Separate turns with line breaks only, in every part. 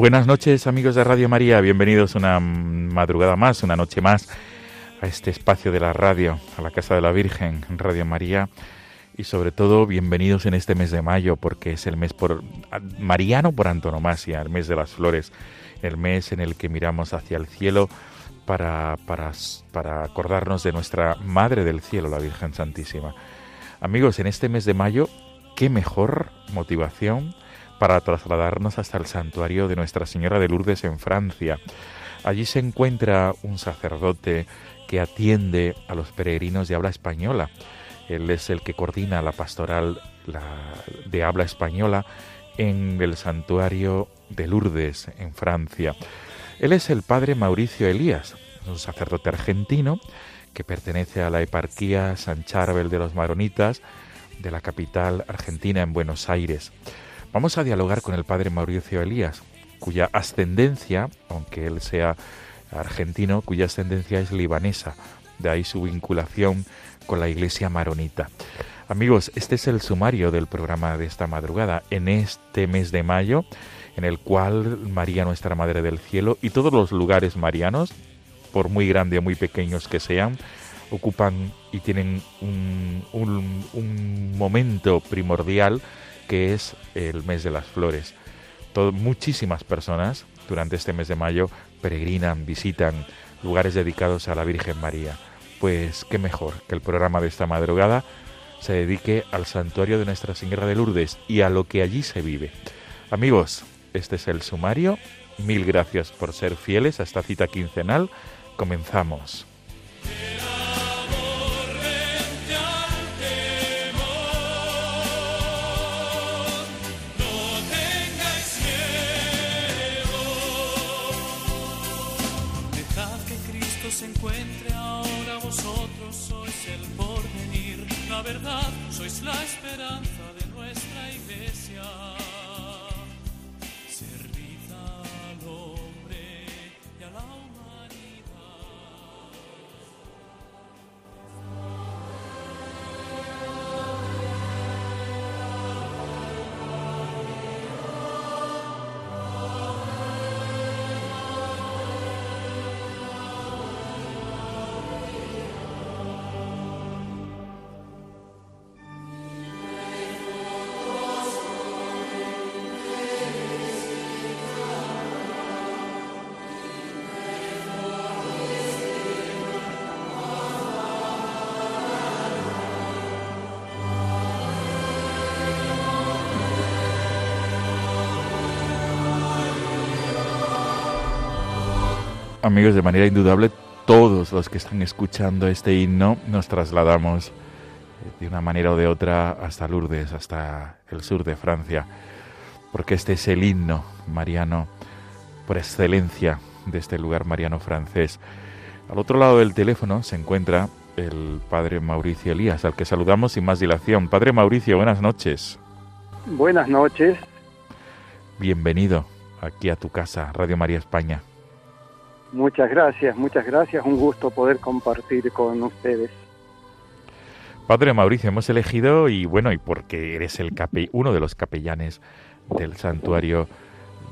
Buenas noches amigos de Radio María, bienvenidos una madrugada más, una noche más a este espacio de la radio, a la Casa de la Virgen, Radio María y sobre todo bienvenidos en este mes de mayo porque es el mes por mariano por antonomasia, el mes de las flores, el mes en el que miramos hacia el cielo para, para, para acordarnos de nuestra Madre del Cielo, la Virgen Santísima. Amigos, en este mes de mayo, qué mejor motivación para trasladarnos hasta el santuario de Nuestra Señora de Lourdes en Francia. Allí se encuentra un sacerdote que atiende a los peregrinos de habla española. Él es el que coordina la pastoral de habla española en el santuario de Lourdes en Francia. Él es el padre Mauricio Elías, un sacerdote argentino que pertenece a la eparquía San Charbel de los Maronitas de la capital argentina en Buenos Aires. Vamos a dialogar con el padre Mauricio Elías, cuya ascendencia, aunque él sea argentino, cuya ascendencia es libanesa, de ahí su vinculación con la iglesia maronita. Amigos, este es el sumario del programa de esta madrugada, en este mes de mayo, en el cual María Nuestra Madre del Cielo y todos los lugares marianos, por muy grandes o muy pequeños que sean, ocupan y tienen un, momento primordial que es el mes de las flores. Todo, muchísimas personas durante este mes de mayo peregrinan, visitan lugares dedicados a la Virgen María. Pues qué mejor que el programa de esta madrugada se dedique al santuario de Nuestra Señora de Lourdes y a lo que allí se vive. Amigos, este es el sumario. Mil gracias por ser fieles a esta cita quincenal. Comenzamos. Amigos, de manera indudable, todos los que están escuchando este himno nos trasladamos de una manera o de otra hasta Lourdes, hasta el sur de Francia, porque este es el himno mariano por excelencia de este lugar mariano francés. Al otro lado del teléfono se encuentra el padre Mauricio Elías, al que saludamos sin más dilación. Padre Mauricio, buenas noches.
Buenas noches.
Bienvenido aquí a tu casa, Radio María España.
Muchas gracias, muchas gracias. Un gusto poder compartir con ustedes.
Padre Mauricio, hemos elegido, y bueno, y porque eres el cape, uno de los capellanes del santuario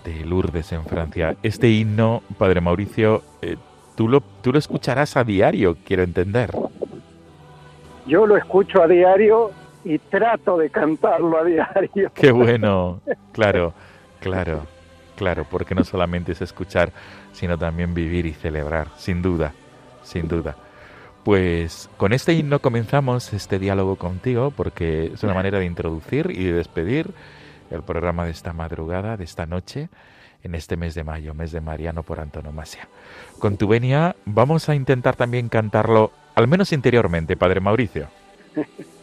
de Lourdes en Francia, este himno, Padre Mauricio, eh, tú lo, tú lo escucharás a diario, quiero entender.
Yo lo escucho a diario y trato de cantarlo a diario.
Qué bueno, claro, claro, claro, porque no solamente es escuchar, sino también vivir y celebrar, sin duda, sin duda. Pues con este himno comenzamos este diálogo contigo porque es una manera de introducir y de despedir el programa de esta madrugada, de esta noche, en este mes de mayo, mes de Mariano por antonomasia. Con tu venia vamos a intentar también cantarlo, al menos interiormente, Padre Mauricio.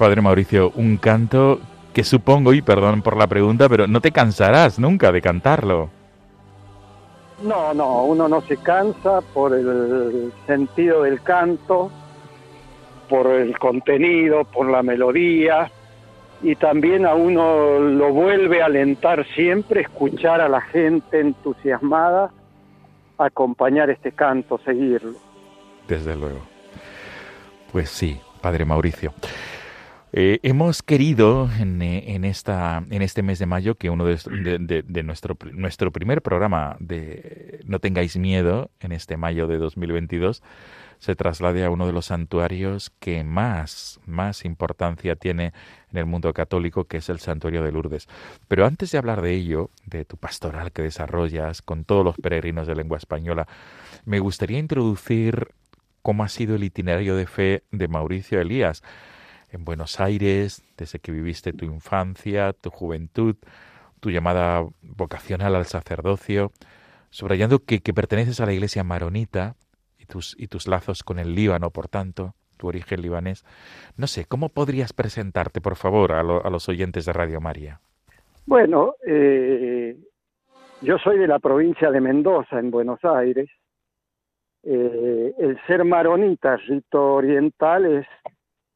Padre Mauricio, un canto que supongo, y perdón por la pregunta, pero no te cansarás nunca de cantarlo.
No, no, uno no se cansa por el sentido del canto, por el contenido, por la melodía, y también a uno lo vuelve a alentar siempre escuchar a la gente entusiasmada acompañar este canto, seguirlo.
Desde luego. Pues sí, Padre Mauricio. Eh, hemos querido en, eh, en, este mes de mayo que uno de, de, nuestro, nuestro primer programa de No tengáis miedo en este mayo de 2022 se traslade a uno de los santuarios que más, más importancia tiene en el mundo católico, que es el santuario de Lourdes. Pero antes de hablar de ello, de tu pastoral que desarrollas con todos los peregrinos de lengua española, me gustaría introducir cómo ha sido el itinerario de fe de Mauricio Elías en Buenos Aires, desde que viviste tu infancia, tu juventud, tu llamada vocacional al sacerdocio, subrayando que, perteneces a la iglesia maronita y tus, y tus lazos con el Líbano, por tanto, tu origen libanés. No sé, ¿cómo podrías presentarte, por favor, a, los oyentes de Radio María?
Bueno, eh, yo soy de la provincia de Mendoza, en Buenos Aires. Eh, el ser maronita, rito oriental, es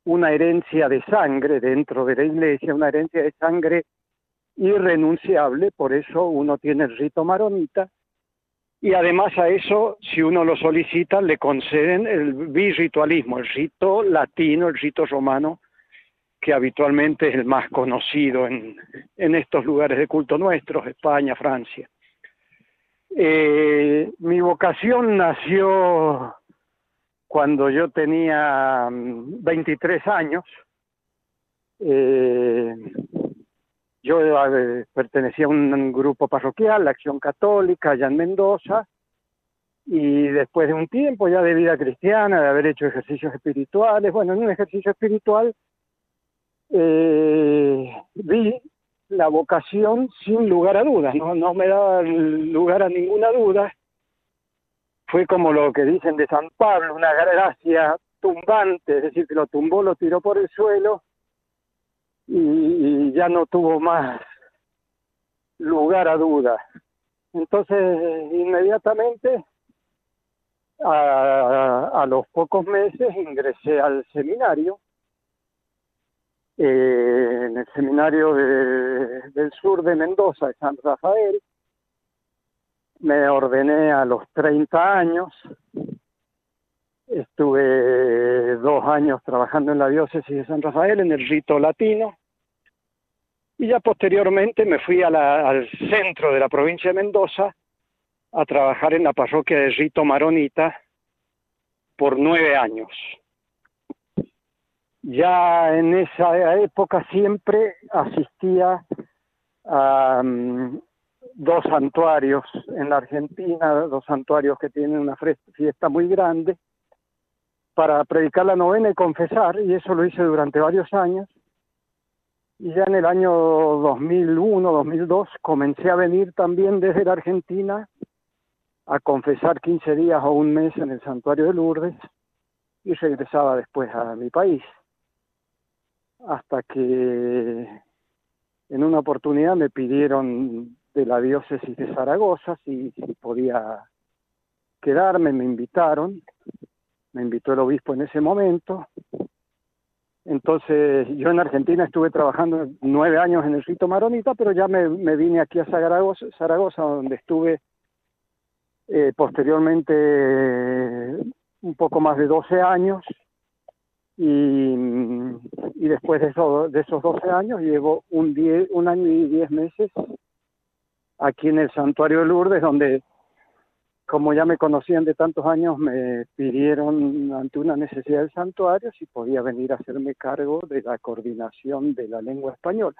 una herencia de sangre dentro de la iglesia, una herencia de sangre irrenunciable, por eso uno tiene el rito maronita, y además a eso, si uno lo solicita, le conceden el birritualismo, el rito latino, el rito romano, que habitualmente es el más conocido en, estos lugares de culto nuestros, España, Francia. Eh, mi vocación nació cuando yo tenía 23 mm, años, eh, yo eh, pertenecía a un grupo parroquial, la Acción Católica, allá en Mendoza, y después de un tiempo ya de vida cristiana, de haber hecho ejercicios espirituales, bueno, en un ejercicio espiritual eh, vi la vocación sin lugar a dudas, no, no me daba lugar a ninguna duda, fue como lo que dicen de San Pablo, una gracia tumbante, es decir, que lo tumbó, lo tiró por el suelo y, ya no tuvo más lugar a dudas. Entonces, inmediatamente, a, los pocos meses, ingresé al seminario, eh, en el seminario del sur de Mendoza, de San Rafael, me ordené a los 30 años, estuve dos años trabajando en la diócesis de San Rafael, en el rito latino, y ya posteriormente me fui al centro de la provincia de Mendoza a trabajar en la parroquia de rito maronita por nueve años. Ya en esa época siempre asistía a, mm, dos santuarios en la Argentina, dos santuarios que tienen una fiesta muy grande, para predicar la novena y confesar, y eso lo hice durante varios años. Y ya en el año 2001, 2002, comencé a venir también desde la Argentina a confesar 15 días o un mes en el santuario de Lourdes y regresaba después a mi país. Hasta que en una oportunidad me pidieron de la diócesis de Zaragoza, si, podía quedarme, me invitaron, me invitó el obispo en ese momento. Entonces, yo en Argentina estuve trabajando nueve años en el rito maronita, pero ya me, vine aquí a Zaragoza, donde estuve eh, posteriormente un poco más de 12 años y, después de, eso, de esos 12 años llevo un, un año y diez meses aquí en el santuario de Lourdes donde como ya me conocían de tantos años me pidieron ante una necesidad del santuario si podía venir a hacerme cargo de la coordinación de la lengua española.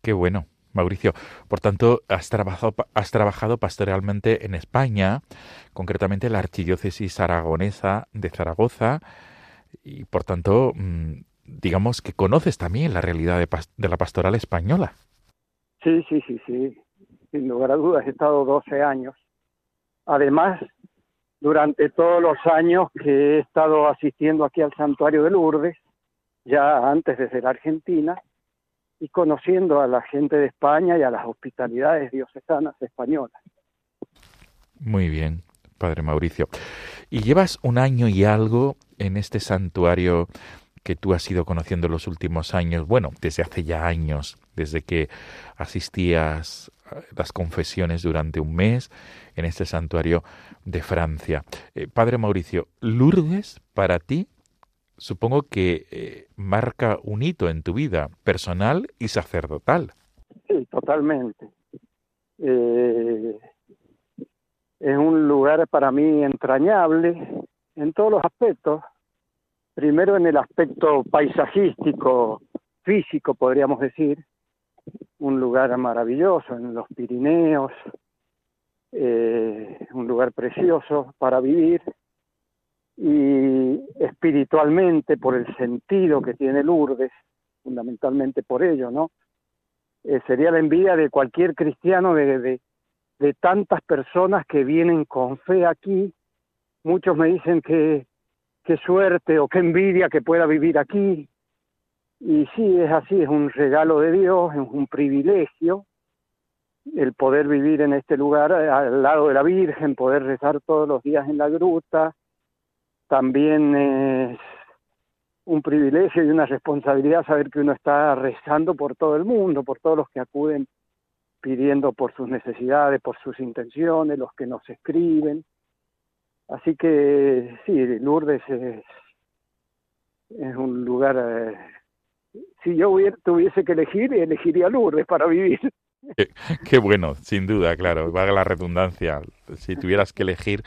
Qué bueno. Mauricio, por tanto, has trabajado, has trabajado pastoralmente en España, concretamente en la archidiócesis aragonesa de Zaragoza, y por tanto, mm, digamos que conoces también la realidad de, de, la pastoral española.
Sí, sí, sí, sí. Sin lugar a dudas, he estado 12 años. Además, durante todos los años que he estado asistiendo aquí al santuario de Lourdes, ya antes de ser Argentina, y conociendo a la gente de España y a las hospitalidades diocesanas españolas.
Muy bien, Padre Mauricio. Y llevas un año y algo en este santuario que tú has ido conociendo los últimos años, bueno, desde hace ya años, desde que asistías a las confesiones durante un mes en este santuario de Francia. Eh, Padre Mauricio, Lourdes para ti supongo que eh, marca un hito en tu vida personal y sacerdotal.
Sí, totalmente. Eh, es un lugar para mí entrañable en todos los aspectos. Primero en el aspecto paisajístico, físico, podríamos decir. Un lugar maravilloso en los Pirineos, eh, un lugar precioso para vivir y espiritualmente por el sentido que tiene Lourdes, fundamentalmente por ello, ¿no? Eh, sería la envidia de cualquier cristiano de, de, de, tantas personas que vienen con fe aquí. Muchos me dicen que qué suerte o qué envidia que pueda vivir aquí. Y sí, es así, es un regalo de Dios, es un privilegio el poder vivir en este lugar al lado de la Virgen, poder rezar todos los días en la gruta, también es un privilegio y una responsabilidad saber que uno está rezando por todo el mundo, por todos los que acuden pidiendo por sus necesidades, por sus intenciones, los que nos escriben. Así que sí, Lourdes es, es un lugar... Eh, si yo hubiera, tuviese que elegir, elegiría Lourdes para vivir.
Qué, qué bueno, sin duda, claro, valga la redundancia. Si tuvieras que elegir,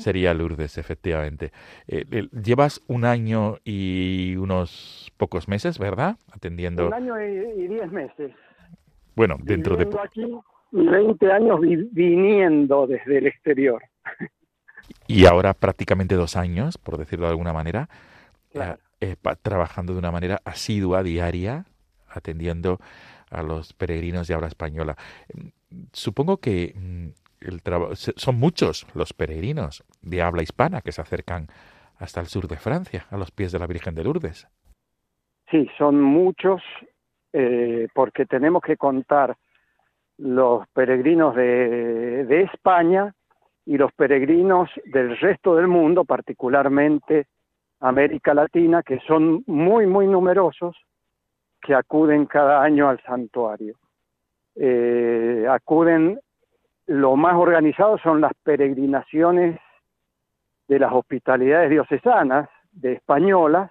Sería Lourdes, efectivamente. Eh, llevas un año y unos pocos meses, ¿verdad? Atendiendo.
Un año y, diez meses.
Bueno, dentro de.
aquí y 20 años viniendo desde el exterior.
Y ahora prácticamente dos años, por decirlo de alguna manera, eh, eh, trabajando de una manera asidua, diaria, atendiendo a los peregrinos de habla española. Supongo que mm, son muchos los peregrinos de habla hispana que se acercan hasta el sur de Francia, a los pies de la Virgen de Lourdes.
Sí, son muchos, eh, porque tenemos que contar los peregrinos de, de España y los peregrinos del resto del mundo, particularmente América Latina, que son muy, muy numerosos, que acuden cada año al santuario. Eh, acuden lo más organizado son las peregrinaciones de las hospitalidades diocesanas, de españolas,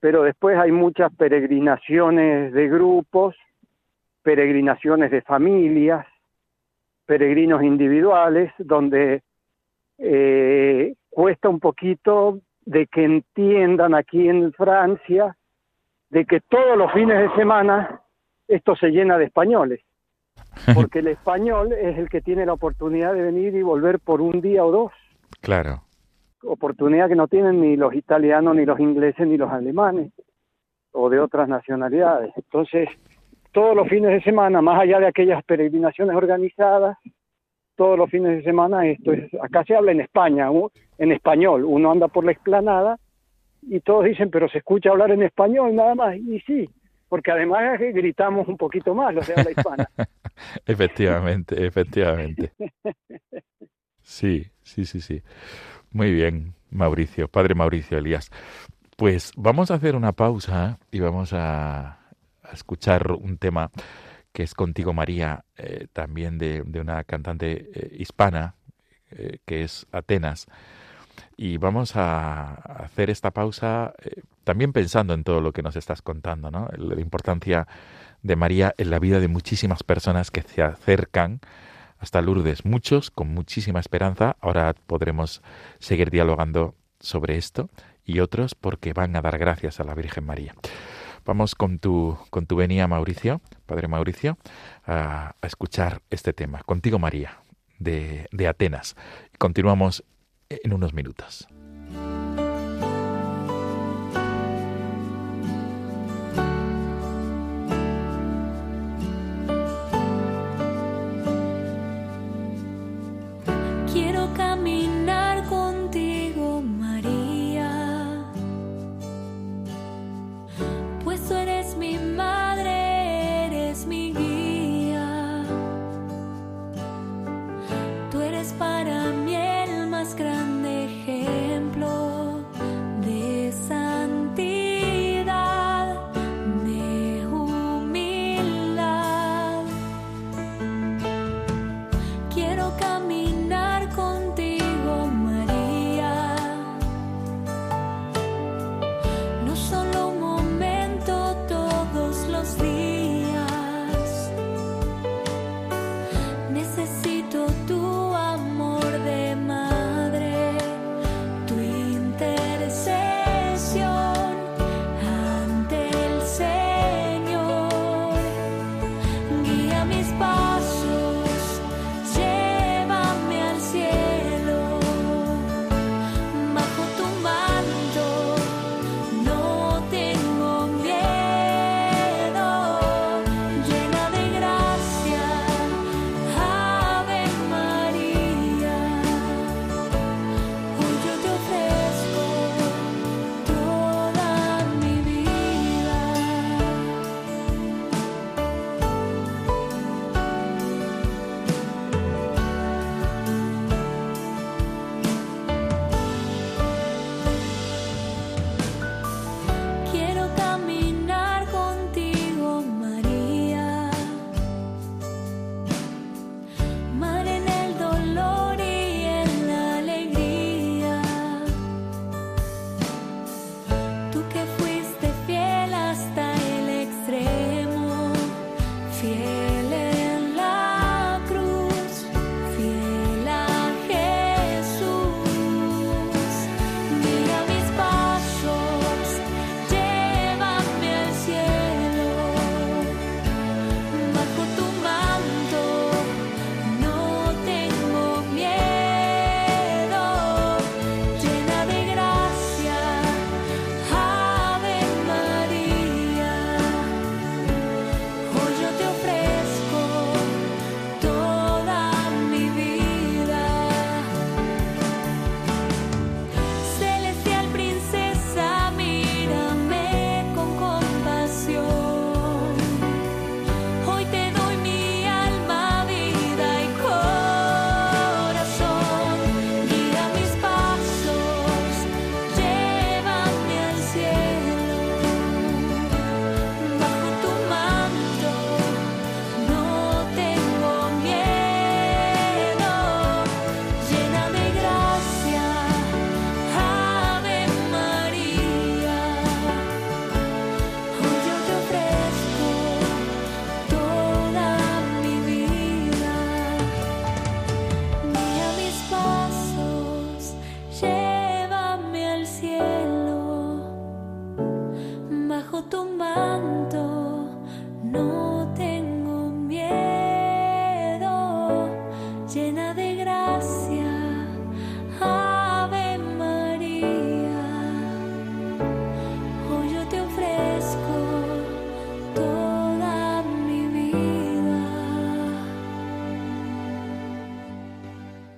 pero después hay muchas peregrinaciones de grupos, peregrinaciones de familias, peregrinos individuales, donde eh, cuesta un poquito de que entiendan aquí en Francia de que todos los fines de semana esto se llena de españoles. porque el español es el que tiene la oportunidad de venir y volver por un día o dos.
Claro.
Oportunidad que no tienen ni los italianos, ni los ingleses, ni los alemanes, o de otras nacionalidades. Entonces, todos los fines de semana, más allá de aquellas peregrinaciones organizadas, todos los fines de semana esto es, acá se habla en España, en español, uno anda por la explanada y todos dicen, pero se escucha hablar en español nada más, y sí, porque además gritamos un poquito más los de habla hispana.
efectivamente, efectivamente. Sí, sí, sí, sí. Muy bien, Mauricio, padre Mauricio Elías. Pues vamos a hacer una pausa y vamos a, escuchar un tema que es Contigo María, eh, también de, una cantante eh, hispana, eh, que es Atenas. Y vamos a hacer esta pausa también pensando en todo lo que nos estás contando, ¿no? La importancia de María en la vida de muchísimas personas que se acercan hasta Lourdes, muchos con muchísima esperanza. Ahora podremos seguir dialogando sobre esto y otros porque van a dar gracias a la Virgen María. Vamos con tu, con tu venía, Mauricio, Padre Mauricio, a, escuchar este tema. Contigo, María, de, de Atenas. Continuamos en unos minutos. My.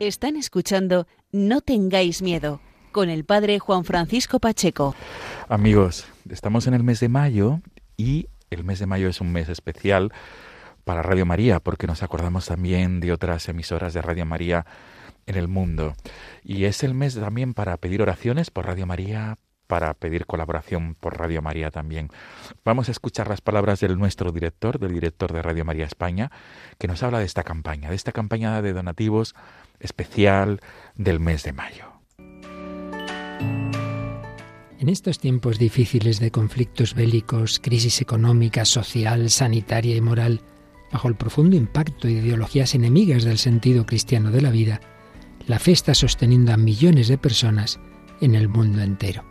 Están escuchando No tengáis miedo con el padre Juan Francisco Pacheco.
Amigos, estamos en el mes de mayo y
el mes de mayo es un mes especial para Radio María, porque nos acordamos también de otras emisoras de Radio María en el mundo. Y es el mes también para pedir oraciones por Radio María, para pedir colaboración por Radio María también. Vamos a escuchar las palabras del nuestro director, del director de Radio María España, que nos habla de esta campaña, de esta campaña de donativos especial del mes de mayo.
En estos tiempos difíciles de conflictos bélicos, crisis económica, social, sanitaria y moral, bajo el profundo impacto de ideologías enemigas del sentido cristiano de la vida, la fe está sosteniendo a millones de personas en el mundo entero.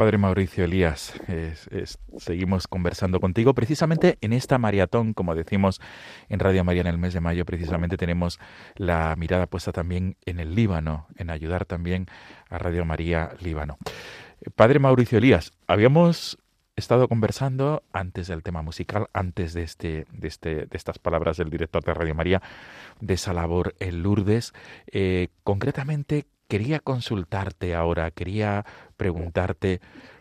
Padre Mauricio Elías, seguimos conversando contigo. Precisamente en esta maratón, como decimos en Radio María en el mes de mayo, precisamente tenemos la mirada puesta también en el Líbano, en ayudar también a Radio María Líbano. Padre Mauricio Elías, habíamos estado conversando antes del tema musical, antes de, este, de, este, de estas palabras del director de Radio María, de esa labor en Lourdes. Eh, concretamente, quería consultarte ahora, quería preguntarte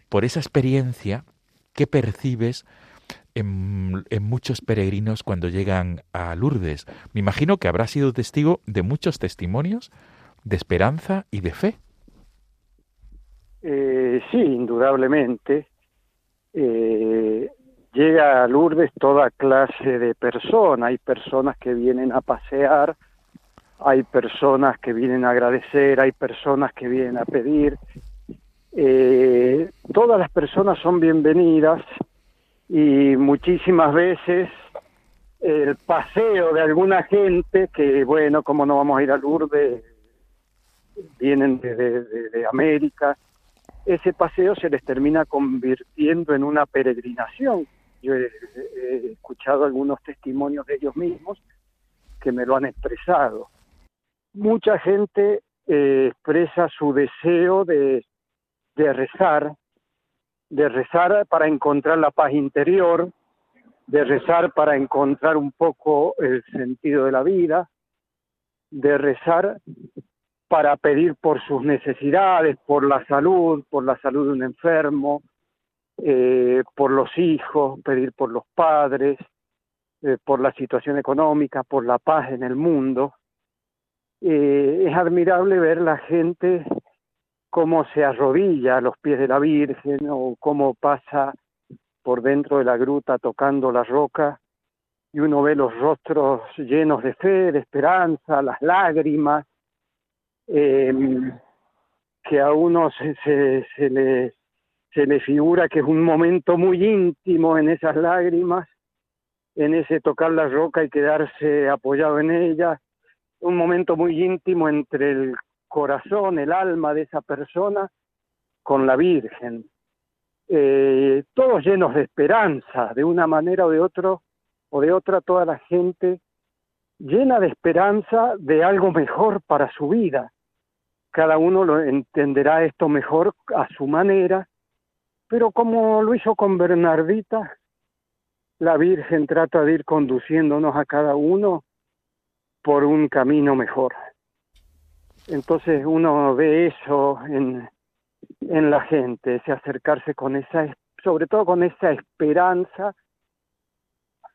por esa experiencia que percibes en, muchos peregrinos cuando llegan a Lourdes. Me imagino que habrás sido testigo de muchos testimonios de esperanza y de fe.
Eh, sí, indudablemente. Eh, llega a Lourdes toda clase de personas. Hay personas que vienen a pasear, hay personas que vienen a agradecer, hay personas que vienen a pedir. Eh, todas las personas son bienvenidas y muchísimas veces el paseo de alguna gente que, bueno, como no vamos a ir a Lourdes, vienen de, América, ese paseo se les termina convirtiendo en una peregrinación. Yo he escuchado algunos testimonios de ellos mismos que me lo han expresado mucha gente eh, expresa su deseo de, rezar, de rezar para encontrar la paz interior, de rezar para encontrar un poco el sentido de la vida, de rezar para pedir por sus necesidades, por la salud, por la salud de un enfermo, eh, por los hijos, pedir por los padres, eh, por la situación económica, por la paz en el mundo. Eh, es admirable ver la gente cómo se arrodilla a los pies de la Virgen o cómo pasa por dentro de la gruta tocando la roca y uno ve los rostros llenos de fe, de esperanza, las lágrimas, eh, que a uno se, se, se, le, se le figura que es un momento muy íntimo en esas lágrimas, en ese tocar la roca y quedarse apoyado en ella, un momento muy íntimo entre el corazón, el alma de esa persona con la Virgen. Eh, todos llenos de esperanza, de una manera o de otro o de otra, toda la gente llena de esperanza de algo mejor para su vida. Cada uno lo entenderá esto mejor a su manera, pero como lo hizo con Bernardita, la Virgen trata de ir conduciéndonos a cada uno por un camino mejor. Entonces uno ve eso en, en la gente, ese acercarse con esa, sobre todo con esa esperanza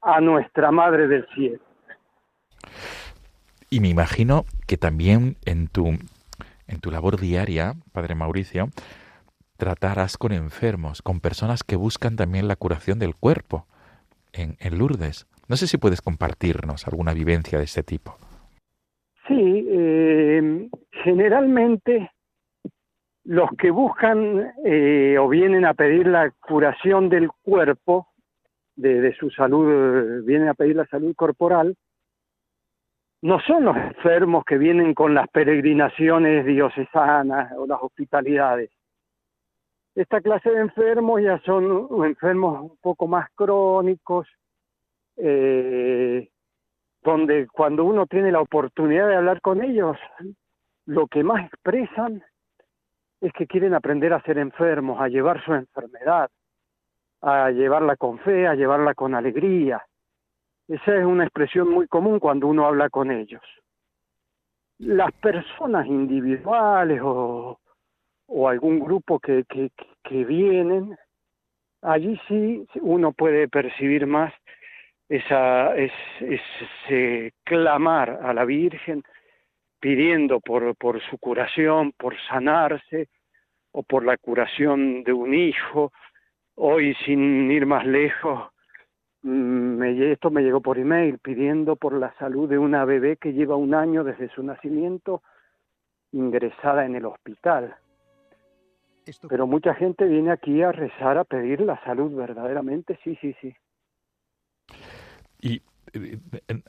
a nuestra Madre del Cielo.
Y me imagino que también en tu, en tu labor diaria, Padre Mauricio, tratarás con enfermos, con personas que buscan también la curación del cuerpo en, en Lourdes. No sé si puedes compartirnos alguna vivencia de este tipo.
Sí, eh, generalmente los que buscan eh, o vienen a pedir la curación del cuerpo, de, de, su salud, vienen a pedir la salud corporal, no son los enfermos que vienen con las peregrinaciones diocesanas o las hospitalidades. Esta clase de enfermos ya son enfermos un poco más crónicos, eh, donde cuando uno tiene la oportunidad de hablar con ellos, lo que más expresan es que quieren aprender a ser enfermos, a llevar su enfermedad, a llevarla con fe, a llevarla con alegría. Esa es una expresión muy común cuando uno habla con ellos. Las personas individuales o, o algún grupo que, que, que vienen, allí sí uno puede percibir más esa, es, ese clamar a la Virgen pidiendo por, por su curación, por sanarse, o por la curación de un hijo. Hoy, sin ir más lejos, mm, me, esto me llegó por email pidiendo por la salud de una bebé que lleva un año desde su nacimiento ingresada en el hospital. Pero mucha gente viene aquí a rezar, a pedir la salud verdaderamente, sí, sí, sí.
Y eh,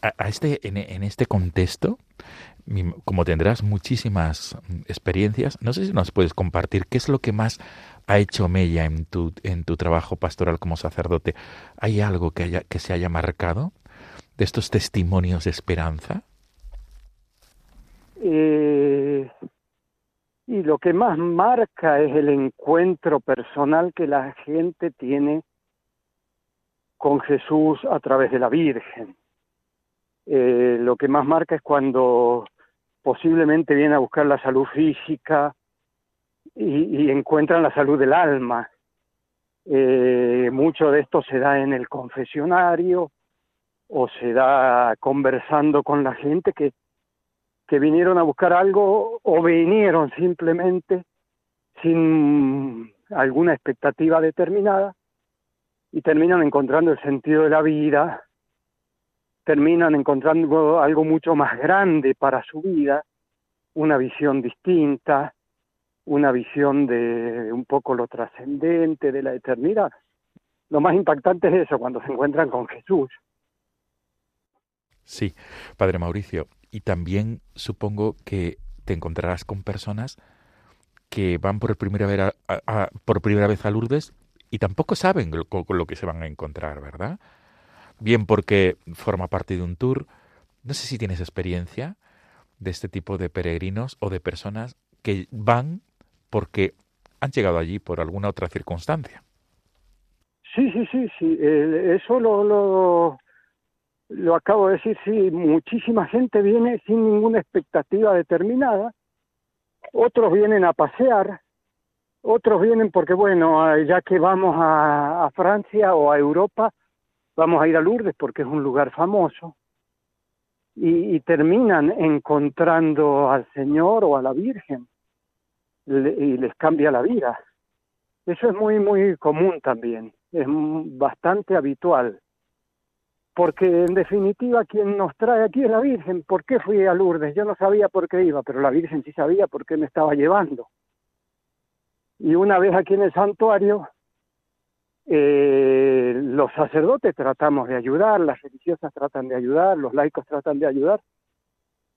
a este, en, este contexto, como tendrás muchísimas experiencias, no sé si nos puedes compartir qué es lo que más ha hecho Mella en tu, en tu trabajo pastoral como sacerdote. ¿Hay algo que, haya, que se haya marcado de estos testimonios de esperanza?
Eh, y lo que más marca es el encuentro personal que la gente tiene con Jesús a través de la Virgen. Eh, lo que más marca es cuando posiblemente viene a buscar la salud física y, y encuentran la salud del alma. Eh, mucho de esto se da en el confesionario o se da conversando con la gente que, que vinieron a buscar algo o vinieron simplemente sin alguna expectativa determinada y terminan encontrando el sentido de la vida, terminan encontrando algo mucho más grande para su vida, una visión distinta, una visión de un poco lo trascendente, de la eternidad. Lo más impactante es eso, cuando se encuentran con Jesús.
Sí, Padre Mauricio, y también supongo que te encontrarás con personas que van por primera vez a, por primera vez a Lourdes y tampoco saben con lo que se van a encontrar, ¿verdad? Bien porque forma parte de un tour. No sé si tienes experiencia de este tipo de peregrinos o de personas que van porque han llegado allí por alguna otra circunstancia.
Sí, sí, sí, sí. eso lo, lo, lo acabo de decir, sí. Muchísima gente viene sin ninguna expectativa determinada. Otros vienen a pasear, otros vienen porque, bueno, ya que vamos a, Francia o a Europa, vamos a ir a Lourdes porque es un lugar famoso. Y, terminan encontrando al Señor o a la Virgen y les cambia la vida. Eso es muy, muy común también, es bastante habitual. Porque en definitiva quien nos trae aquí es la Virgen. ¿Por qué fui a Lourdes? Yo no sabía por qué iba, pero la Virgen sí sabía por qué me estaba llevando. Y una vez aquí en el santuario, Eh, los sacerdotes tratamos de ayudar, las religiosas tratan de ayudar, los laicos tratan de ayudar,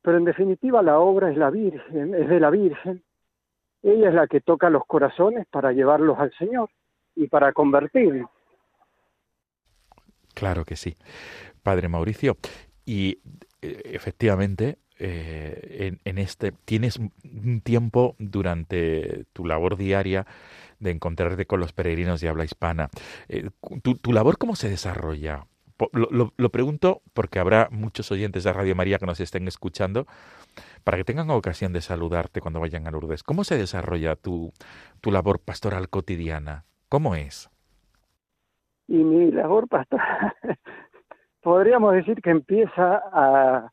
pero en definitiva la obra es la Virgen, es de la Virgen. Ella es la que toca los corazones para llevarlos al Señor y para convertirlos.
Claro que sí, Padre Mauricio. Y eh, efectivamente, eh, en, este tienes un tiempo durante tu labor diaria de encontrarte con los peregrinos de habla hispana. Eh, tu, labor cómo se desarrolla? Lo, pregunto porque habrá muchos oyentes de Radio María que nos estén escuchando para que tengan ocasión de saludarte cuando vayan a Lourdes. ¿Cómo se desarrolla tu, tu labor pastoral cotidiana? ¿Cómo es?
Y mi labor pastoral, podríamos decir que empieza a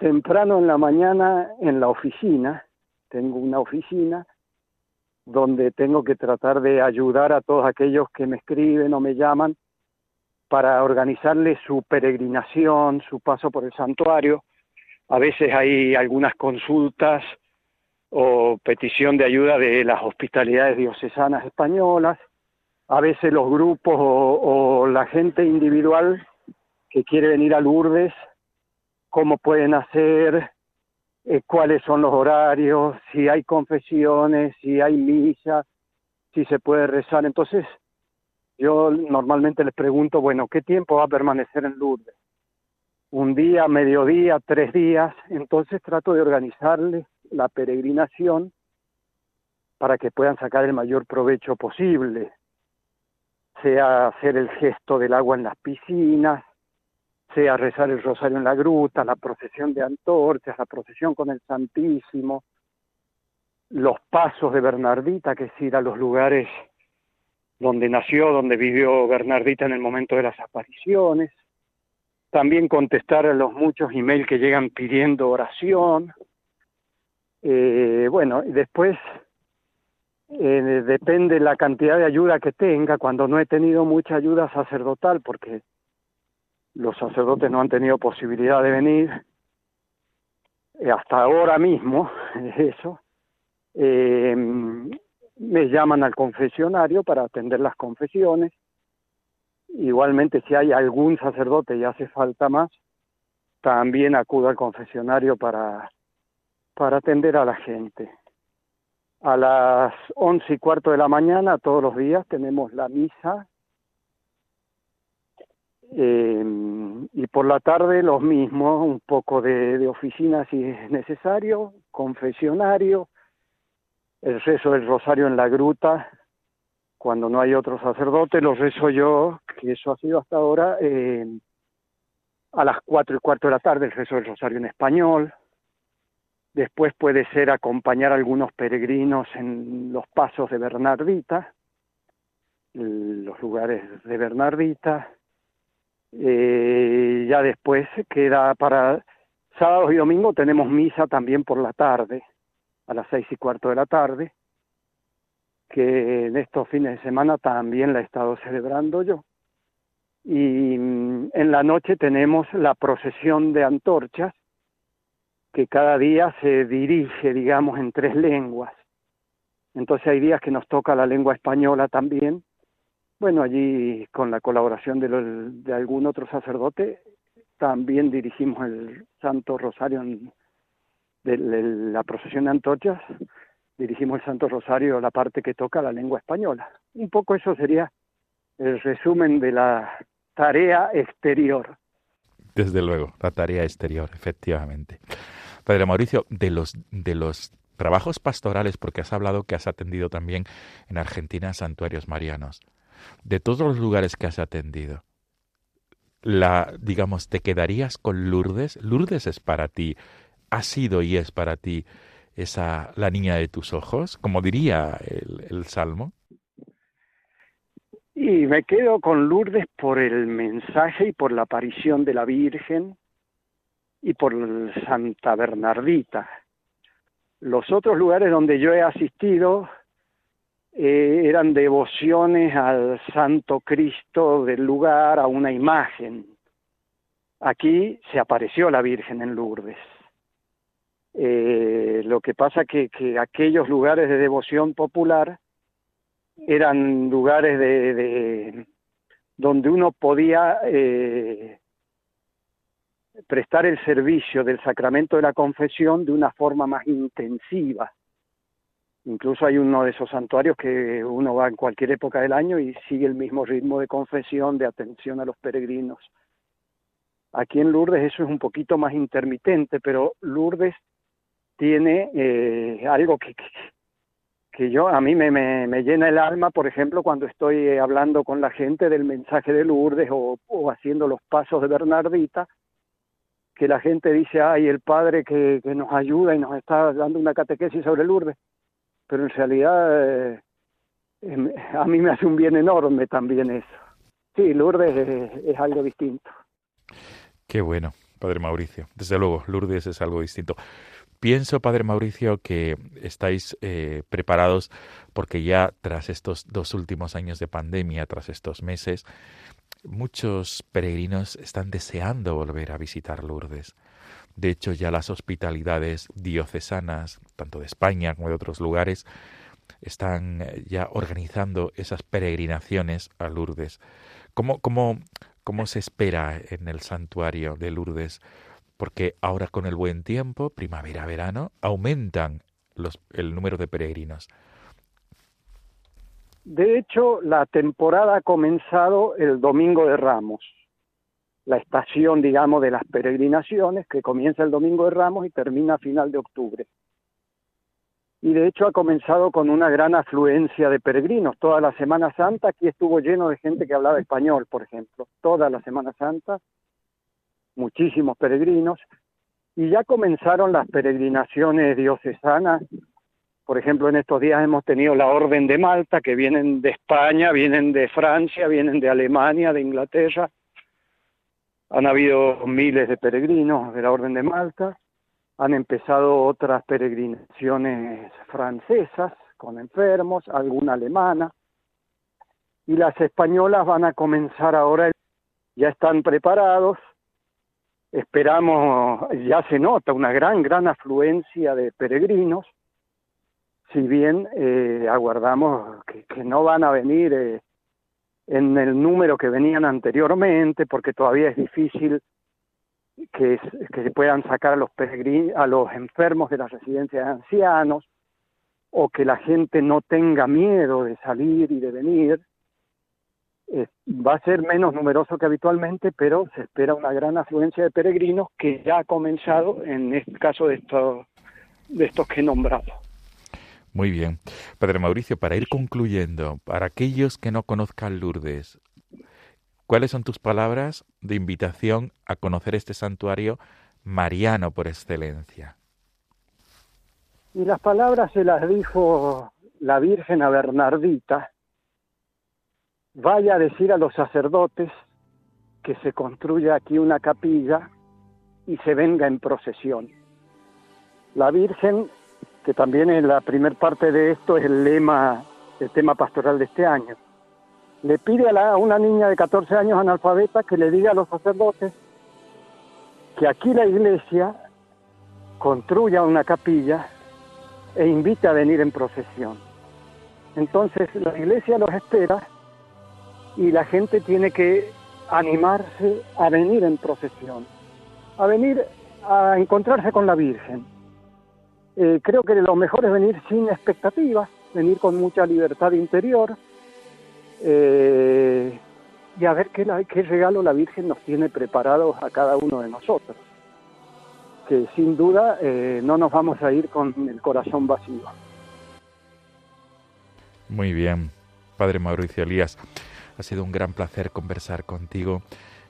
temprano en la mañana en la oficina, tengo una oficina donde tengo que tratar de ayudar a todos aquellos que me escriben o me llaman para organizarles su peregrinación, su paso por el santuario. A veces hay algunas consultas o petición de ayuda de las hospitalidades diocesanas españolas, a veces los grupos o, la gente individual que quiere venir a Lourdes cómo pueden hacer, eh, cuáles son los horarios, si hay confesiones, si hay misa, si se puede rezar. Entonces, yo normalmente les pregunto, bueno, ¿qué tiempo va a permanecer en Lourdes? Un día, mediodía, tres días. Entonces trato de organizarles la peregrinación para que puedan sacar el mayor provecho posible, sea hacer el gesto del agua en las piscinas, sea rezar el rosario en la gruta, la procesión de antorchas, la procesión con el Santísimo, los pasos de Bernardita, que es ir a los lugares donde nació, donde vivió Bernardita en el momento de las apariciones, también contestar a los muchos emails que llegan pidiendo oración, eh, bueno, y después eh, depende la cantidad de ayuda que tenga, cuando no he tenido mucha ayuda sacerdotal, porque los sacerdotes no han tenido posibilidad de venir eh, hasta ahora mismo, eso, eh, me llaman al confesionario para atender las confesiones. Igualmente, si hay algún sacerdote y hace falta más, también acudo al confesionario para, para atender a la gente. A las once y cuarto de la mañana, todos los días, tenemos la misa eh, y por la tarde los mismos, un poco de, oficina si es necesario, confesionario, el rezo del rosario en la gruta, cuando no hay otro sacerdote, lo rezo yo, que eso ha sido hasta ahora, eh, a las cuatro y cuarto de la tarde el rezo del rosario en español, después puede ser acompañar a algunos peregrinos en los pasos de Bernardita, los lugares de Bernardita, eh, ya después queda para sábados y domingos tenemos misa también por la tarde, a las seis y cuarto de la tarde, que en estos fines de semana también la he estado celebrando yo. Y mm, en la noche tenemos la procesión de antorchas, que cada día se dirige, digamos, en tres lenguas. Entonces hay días que nos toca la lengua española también, bueno, allí con la colaboración de, algún otro sacerdote, también dirigimos el Santo Rosario de, la procesión de antorchas, dirigimos el Santo Rosario, la parte que toca la lengua española. Un poco eso sería el resumen de la tarea exterior.
Desde luego, la tarea exterior, efectivamente. Padre Mauricio, de los, de los trabajos pastorales, porque has hablado que has atendido también en Argentina santuarios marianos de todos los lugares que has atendido, la, digamos, te quedarías con Lourdes. Lourdes es para ti, ha sido y es para ti esa la niña de tus ojos, como diría el, el salmo.
Y me quedo con Lourdes por el mensaje y por la aparición de la Virgen y por Santa Bernardita. Los otros lugares donde yo he asistido eh, eran devociones al Santo Cristo del lugar, a una imagen. Aquí se apareció la Virgen en Lourdes. Eh, lo que pasa que, que aquellos lugares de devoción popular eran lugares de, donde uno podía eh, prestar el servicio del sacramento de la confesión de una forma más intensiva. Incluso hay uno de esos santuarios que uno va en cualquier época del año y sigue el mismo ritmo de confesión, de atención a los peregrinos. Aquí en Lourdes eso es un poquito más intermitente, pero Lourdes tiene eh, algo que, que, yo a mí me, me, llena el alma, por ejemplo, cuando estoy hablando con la gente del mensaje de Lourdes o, o haciendo los pasos de Bernardita, que la gente dice, ay, el padre que, que, nos ayuda y nos está dando una catequesis sobre Lourdes, pero en realidad eh, em, a mí me hace un bien enorme también eso. Sí, Lourdes es algo distinto.
Qué bueno, Padre Mauricio. Desde luego, Lourdes es algo distinto. Pienso, Padre Mauricio, que estáis eh, preparados porque ya tras estos dos últimos años de pandemia, tras estos meses, muchos peregrinos están deseando volver a visitar Lourdes. De hecho, ya las hospitalidades diocesanas, tanto de España como de otros lugares, están eh, ya organizando esas peregrinaciones a Lourdes. ¿Cómo, cómo, ¿Cómo se espera en el santuario de Lourdes? Porque ahora con el buen tiempo, primavera-verano, aumentan los, el número de peregrinos.
De hecho, la temporada ha comenzado el Domingo de Ramos, la estación, digamos, de las peregrinaciones, que comienza el Domingo de Ramos y termina a final de octubre y de hecho ha comenzado con una gran afluencia de peregrinos. Toda la Semana Santa aquí estuvo lleno de gente que hablaba español, por ejemplo. Toda la Semana Santa, muchísimos peregrinos. Y ya comenzaron las peregrinaciones diocesanas. Por ejemplo, en estos días hemos tenido la Orden de Malta, que vienen de España, vienen de Francia, vienen de Alemania, de Inglaterra. Han habido miles de peregrinos de la Orden de Malta. Han empezado otras peregrinaciones francesas con enfermos, alguna alemana, y las españolas van a comenzar ahora, ya están preparados, esperamos, ya se nota una gran, gran afluencia de peregrinos, si bien eh, aguardamos que, no van a venir eh, en el número que venían anteriormente, porque todavía es difícil que, se puedan sacar a los a los enfermos de las residencias de ancianos, o que la gente no tenga miedo de salir y de venir. Eh, va a ser menos numeroso que habitualmente, pero se espera una gran afluencia de peregrinos que ya ha comenzado en el caso de estos, de estos que he nombrado.
Muy bien. Padre Mauricio, para ir concluyendo, para aquellos que no conozcan Lourdes, ¿Cuáles son tus palabras de invitación a conocer este santuario mariano por excelencia?
Y las palabras se las dijo la Virgen a Bernardita. Vaya a decir a los sacerdotes que se construya aquí una capilla y se venga en procesión. La Virgen, que también en la primer parte de esto es el lema, el tema pastoral de este año, le pide a, una niña de 14 años analfabeta que le diga a los sacerdotes que aquí la iglesia construya una capilla e invite a venir en procesión. Entonces la iglesia los espera y la gente tiene que animarse a venir en procesión, a venir a encontrarse con la Virgen. Eh, creo que lo mejor es venir sin expectativas, venir con mucha libertad interior, eh, y a ver qué, regalo la Virgen nos tiene preparados a cada uno de nosotros. Que sin duda eh, no nos vamos a ir con el corazón vacío.
Muy bien, Padre Mauricio Elías. Ha sido un gran placer conversar contigo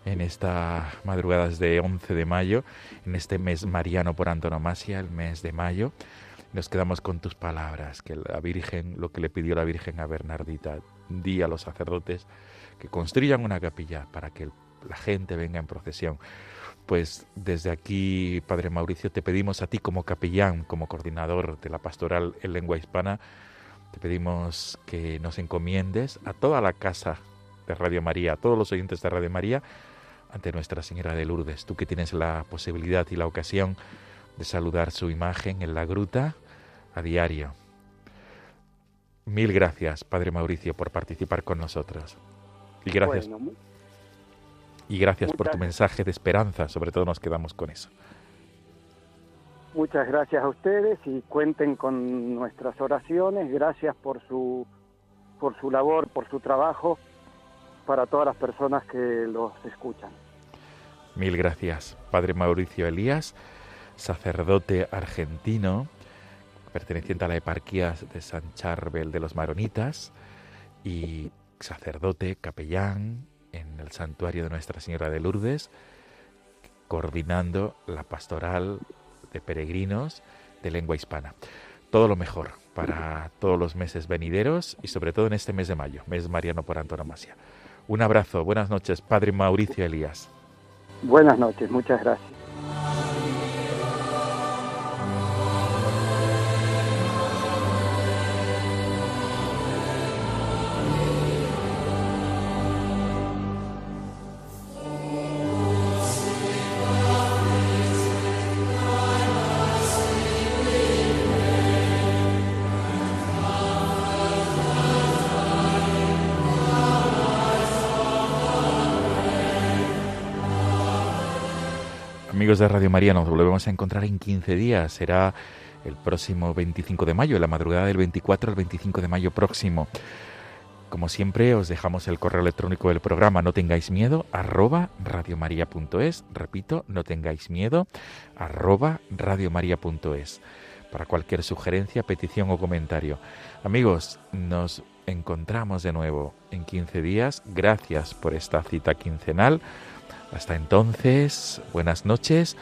en estas madrugadas de 11 de mayo, en este mes mariano por antonomasia, el mes de mayo. Nos quedamos con tus palabras, que la Virgen, lo que le pidió la Virgen a Bernardita, di a los sacerdotes que construyan una capilla para que la gente venga en procesión. Pues desde aquí, Padre Mauricio, te pedimos a ti como capellán, como coordinador de la pastoral en lengua hispana, te pedimos que nos encomiendes a toda la casa de Radio María, a todos los oyentes de Radio María, ante Nuestra Señora de Lourdes. Tú que tienes la posibilidad y la ocasión de saludar su imagen en la gruta a diario. Mil gracias, Padre Mauricio, por participar con nosotros. Y gracias. y gracias por tu mensaje de esperanza, sobre todo nos quedamos con eso.
Muchas gracias a ustedes y cuenten con nuestras oraciones. Gracias por su por su labor, por su trabajo para todas las personas que los escuchan.
Mil gracias, Padre Mauricio Elías, sacerdote argentino, perteneciente a la eparquía de San Charbel de los Maronitas y sacerdote capellán en el santuario de Nuestra Señora de Lourdes, coordinando la pastoral de peregrinos de lengua hispana. Todo lo mejor para todos los meses venideros y sobre todo en este mes de mayo, mes mariano por antonomasia. Un abrazo, buenas noches, Padre Mauricio Elías.
Buenas noches, muchas gracias.
De Radio María, nos volvemos a encontrar en 15 días. Será el próximo 25 de mayo, la madrugada del 24 al 25 de mayo próximo. Como siempre, os dejamos el correo electrónico del programa no tengáis miedo, arroba radiomaria.es. Repito, no tengáis miedo, arroba radiomaria.es. Para cualquier sugerencia, petición o comentario. Amigos, nos encontramos de nuevo en 15 días. Gracias por esta cita quincenal. Hasta entonces, buenas noches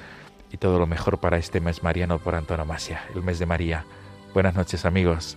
y todo lo mejor para este mes mariano por antonomasia, el mes de María. Buenas noches amigos.